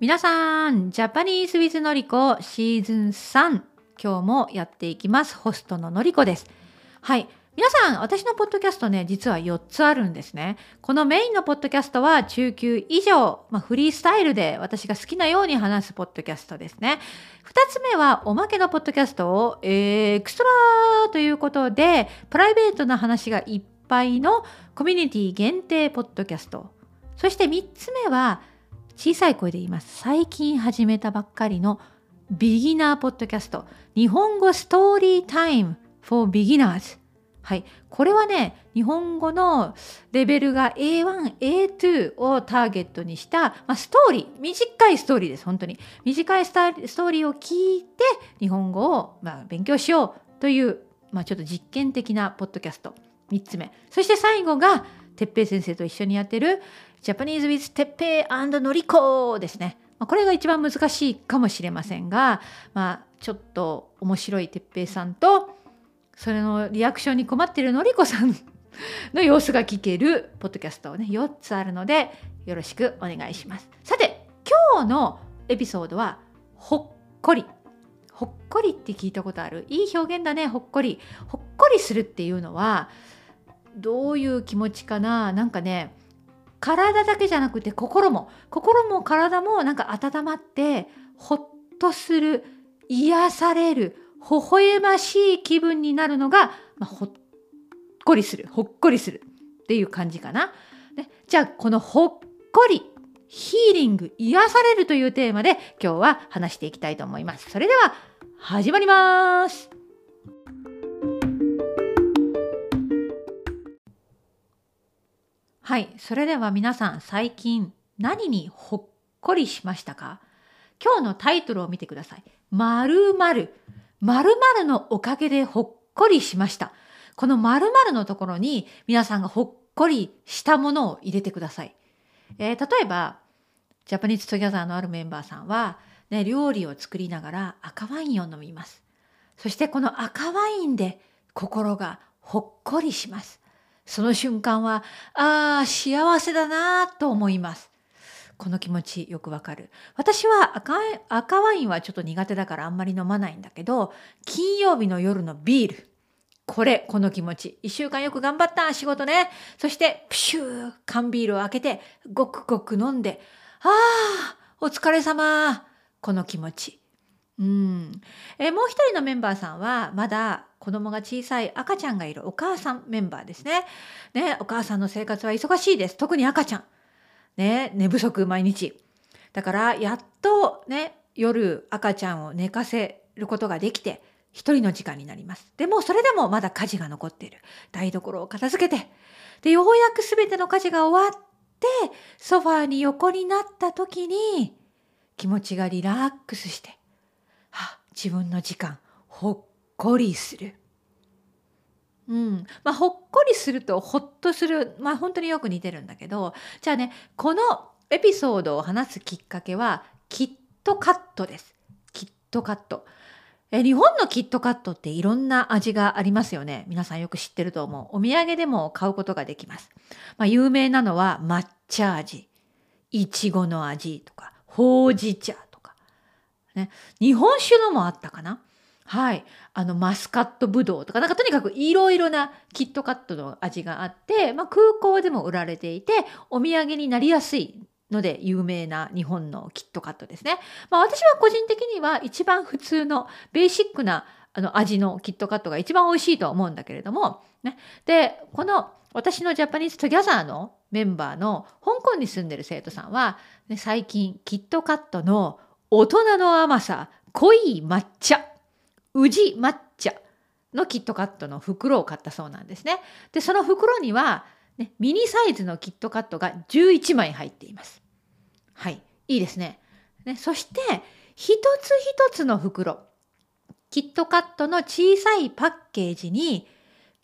皆さん、ジャパニーズウィズのりこシーズン3、今日もやっていきます。ホストののりこです。はい。皆さん、私のポッドキャストね、実は4つあるんですね。このメインのポッドキャストは中級以上、まあ、フリースタイルで私が好きなように話すポッドキャストですね。2つ目はおまけのポッドキャストを、エクストラということで、プライベートな話がいっぱいのコミュニティ限定ポッドキャスト。そして3つ目は、小さい声で言います。最近始めたばっかりのビギナーポッドキャスト。日本語ストーリータイム for beginners。はい。これはね、日本語のレベルが A1、A2 をターゲットにした、まあ、ストーリー、短いストーリーです、本当に。短いストーリーを聞いて、日本語を、まあ、勉強しようという、まあ、ちょっと実験的なポッドキャスト。3つ目。そして最後が、てっぺい先生と一緒にやってるジャパニーズ・ウィズ・てっぺいのりこですね。これが一番難しいかもしれませんが、まあ、ちょっと面白いてっぺいさんとそれのリアクションに困ってるのりこさんの様子が聞けるポッドキャストをね4つあるのでよろしくお願いします。さて今日のエピソードはほっこりほっこりって聞いたことある？いい表現だねほっこりほっこりするっていうのはどういう気持ちかな？なんかね体だけじゃなくて心も心も体もなんか温まってほっとする癒される微笑ましい気分になるのが、まあ、ほっこりするほっこりするっていう感じかな。ね、じゃあこのほっこりヒーリング癒されるというテーマで今日は話していきたいと思います。それでは始まります。はい、それでは皆さん最近何にほっこりしましたか？今日のタイトルを見てください。まるまる。まるのおかげでほっこりしました。このまるまるのところに皆さんがほっこりしたものを入れてください。えー、例えば、Japanese Together のあるメンバーさんは、ね、料理を作りながら赤ワインを飲みます。そしてこの赤ワインで心がほっこりします。その瞬間は、ああ、幸せだなと思います。この気持ちよくわかる。私は赤赤ワインはちょっと苦手だからあんまり飲まないんだけど、金曜日の夜のビール。これ、この気持ち。一週間よく頑張った、仕事ね。そして、プシュー、缶ビールを開けて、ごくごく飲んで、ああ、お疲れ様。この気持ち。うん。えもう一人のメンバーさんは、まだ子供が小さい赤ちゃんがいるお母さんメンバーですね。ね、お母さんの生活は忙しいです。特に赤ちゃん。ね、寝不足毎日。だから、やっとね、夜赤ちゃんを寝かせることができて、一人の時間になります。でも、それでもまだ家事が残っている。台所を片付けて。で、ようやく全ての家事が終わって、ソファーに横になった時に、気持ちがリラックスして、自分の時間、ほっこりする。うんまあ、ほっこりするとほっとする、まあ、本当によく似てるんだけどじゃあねこのエピソードを話すきっかけはキットカットです。キットカット。え日本のキットカットっていろんな味がありますよね。皆さんよく知ってると思う。お土産でも買うことができます。まあ、有名なのは抹茶味、いちごの味とか、ほうじ茶。ね、日本酒のもあったかな？はい。あの、マスカットブドウとか、なんかとにかくいろいろなキットカットの味があって、まあ、空港でも売られていて、お土産になりやすいので有名な日本のキットカットですね。まあ、私は個人的には一番普通のベーシックなあの味のキットカットが一番美味しいとは思うんだけれども、ね、でこの私の Japanese Together のメンバーの香港に住んでる生徒さんは、ね、最近キットカットの大人の甘さ濃い抹茶宇治抹茶のキットカットの袋を買ったそうなんですね。で、その袋には、ね、ミニサイズのキットカットが11枚入っています。はい、いいですね。ねそして、一つ一つの袋、キットカットの小さいパッケージに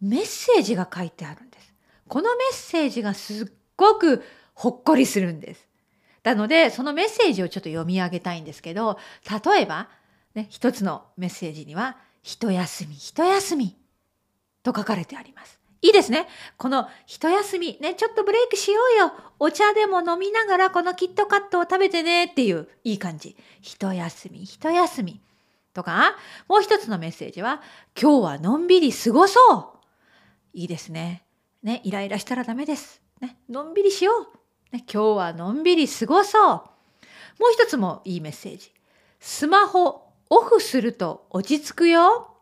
メッセージが書いてあるんです。このメッセージがすっごくほっこりするんです。なので、そのメッセージをちょっと読み上げたいんですけど、例えば、ね、一つのメッセージには、一休み、一休みと書かれてあります。いいですね。この一休み、ね、ちょっとブレイクしようよ。お茶でも飲みながらこのキットカットを食べてねっていういい感じ。一休み、一休み。とか、もう一つのメッセージは、今日はのんびり過ごそう。いいですね。ね、イライラしたらダメです。ね、のんびりしよう。ね、今日はのんびり過ごそう。もう一つもいいメッセージ。スマホオフすると落ち着くよ。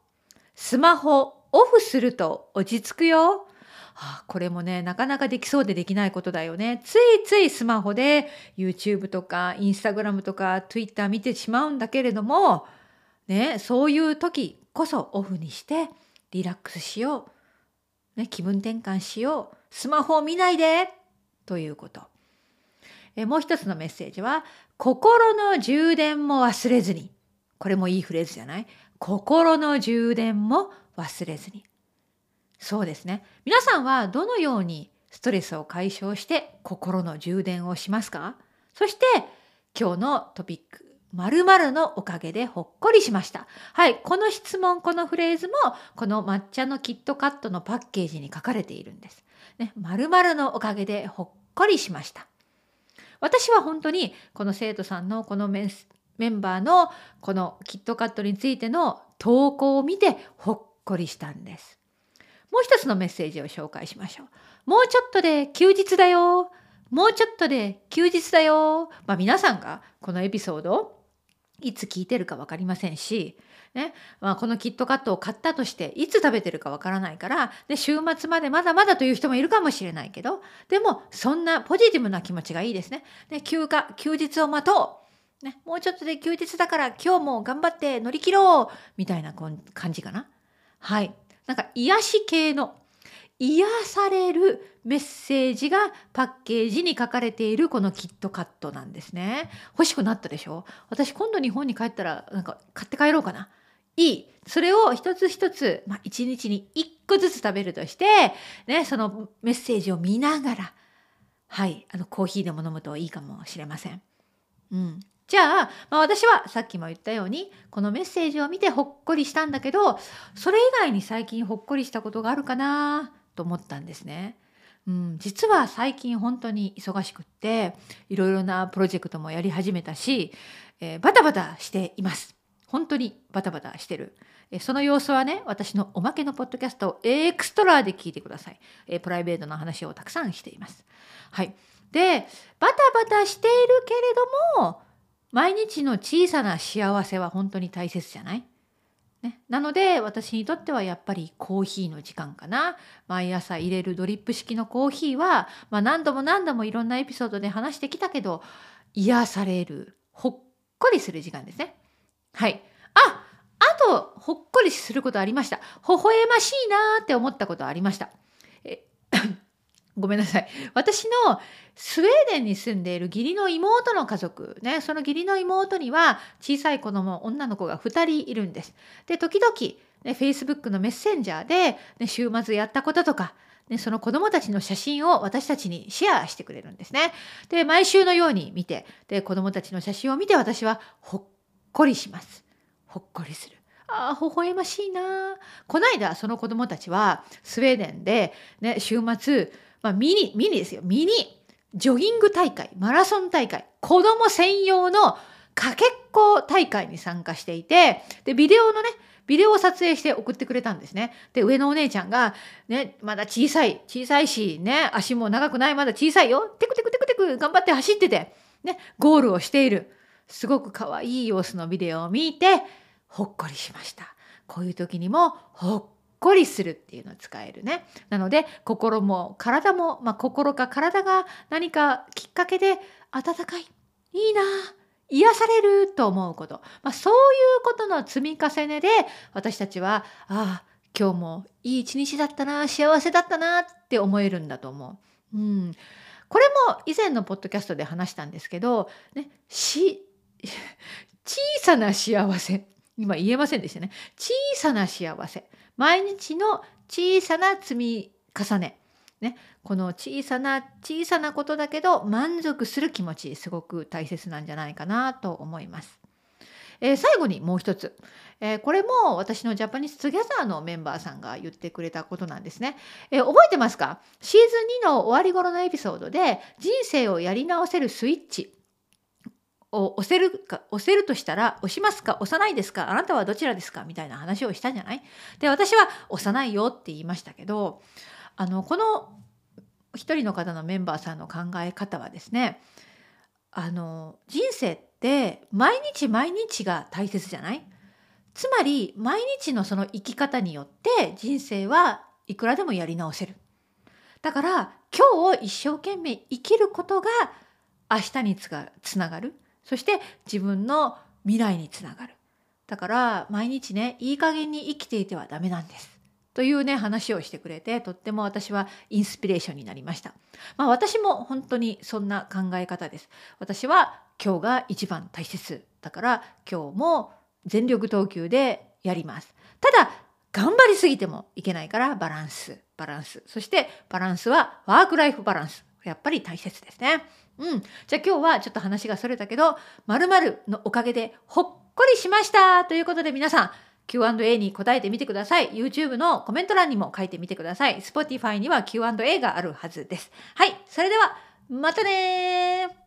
スマホオフすると落ち着くよ。はあ、これもね、なかなかできそうでできないことだよね。ついついスマホで YouTube とか Instagram とか Twitter 見てしまうんだけれども、ね、そういう時こそオフにしてリラックスしよう。ね、気分転換しよう。スマホを見ないでということ。えもう一つのメッセージは、心の充電も忘れずに。これもいいフレーズじゃない？心の充電も忘れずに。そうですね。皆さんはどのようにストレスを解消して心の充電をしますか？そして今日のトピック、〇〇のおかげでほっこりしました。はい。この質問、このフレーズもこの抹茶のキットカットのパッケージに書かれているんです。ね、〇〇のおかげでほっこりしました。私は本当にこの生徒さんのこのメンバーのこのキットカットについての投稿を見てほっこりしたんです。もう一つのメッセージを紹介しましょう。もうちょっとで休日だよ。もうちょっとで休日だよ。まあ皆さんがこのエピソードをいつ聞いてるか分かりませんし、ねまあ、このキットカットを買ったとしていつ食べてるか分からないから、で週末までまだまだという人もいるかもしれないけどでもそんなポジティブな気持ちがいいですね。で休暇休日を待とう、ね、もうちょっとで休日だから今日も頑張って乗り切ろうみたいな感じかな。はいなんか癒し系の癒されるメッセージがパッケージに書かれているこのキットカットなんですね。欲しくなったでしょ？私今度日本に帰ったらなんか買って帰ろうかな。いい。それを一つ一つ、まあ、一日に一個ずつ食べるとして、ね、そのメッセージを見ながら、はい、あのコーヒーでも飲むといいかもしれません。うん。じゃあ、まあ、私はさっきも言ったようにこのメッセージを見てほっこりしたんだけどそれ以外に最近ほっこりしたことがあるかなと思ったんですね。うん、実は最近本当に忙しくっていろいろなプロジェクトもやり始めたし、えー、バタバタしています。本当にバタバタしてる。えその様子はね私のおまけのポッドキャストをエクストラで聞いてください。えプライベートの話をたくさんしています。はい、でバタバタしているけれども毎日の小さな幸せは本当に大切じゃない？ね、なので私にとってはやっぱりコーヒーの時間かな毎朝入れるドリップ式のコーヒーは、まあ、何度も何度もいろんなエピソードで話してきたけど癒されるほっこりする時間ですねはいああとほっこりすることありました微笑ましいなって思ったことありました ごめんなさい。私のスウェーデンに住んでいる義理の妹の家族、ね、その義理の妹には小さい子供、女の子が2人いるんです。で、時々、ね、Facebook のメッセンジャーで、ね、週末やったこととか、ね、その子供たちの写真を私たちにシェアしてくれるんですね。で、毎週のように見て、で、子供たちの写真を見て私はほっこりします。ほっこりする。ああ、微笑ましいな。こないだその子供たちはスウェーデンで、ね、週末、まあ、ミニ、ミニですよ。ミニ、ジョギング大会、マラソン大会、子供専用のかけっこ大会に参加していて、で、ビデオのね、ビデオを撮影して送ってくれたんですね。で、上のお姉ちゃんが、ね、まだ小さい、小さいし、ね、足も長くない、まだ小さいよ。テクテクテクテク頑張って走ってて、ね、ゴールをしている。すごく可愛い様子のビデオを見て、ほっこりしました。こういう時にも、ほっこりするっていうのを使えるね。なので心も体も、まあ、心か体が何かきっかけで温かいいいな癒されると思うこと、まあ、そういうことの積み重ねで私たちはああ今日もいい一日だったな幸せだったなって思えるんだと思う。うん、これも以前のポッドキャストで話したんですけど、ね、し 小さな幸せ。今言えませんでしたね。小さな幸せ。毎日の小さな積み重ね。ね、この小さな小さなことだけど満足する気持ちすごく大切なんじゃないかなと思います。えー、最後にもう一つ、えー、これも私の Japanese Together のメンバーさんが言ってくれたことなんですね。えー、覚えてますか？シーズン2の終わり頃のエピソードで人生をやり直せるスイッチ。を押せるか押せるとしたら押しますか押さないですかあなたはどちらですかみたいな話をしたんじゃない？で私は押さないよって言いましたけどあのこの一人の方のメンバーさんの考え方はですねあの人生って毎日毎日が大切じゃない？つまり毎日のその生き方によって人生はいくらでもやり直せる。だから今日を一生懸命生きることが明日につがつながる。そして自分の未来につながるだから毎日ねいい加減に生きていてはダメなんですというね話をしてくれてとっても私はインスピレーションになりました。まあ私も本当にそんな考え方です。私は今日が一番大切だから今日も全力投球でやります。ただ頑張りすぎてもいけないからバランスバランスそしてバランスはワークライフバランスやっぱり大切ですね。うん。じゃあ今日はちょっと話がそれたけど、〇〇のおかげでほっこりしましたということで皆さん、Q&A に答えてみてください。YouTube のコメント欄にも書いてみてください。Spotify には Q&A があるはずです。はい。それでは、またね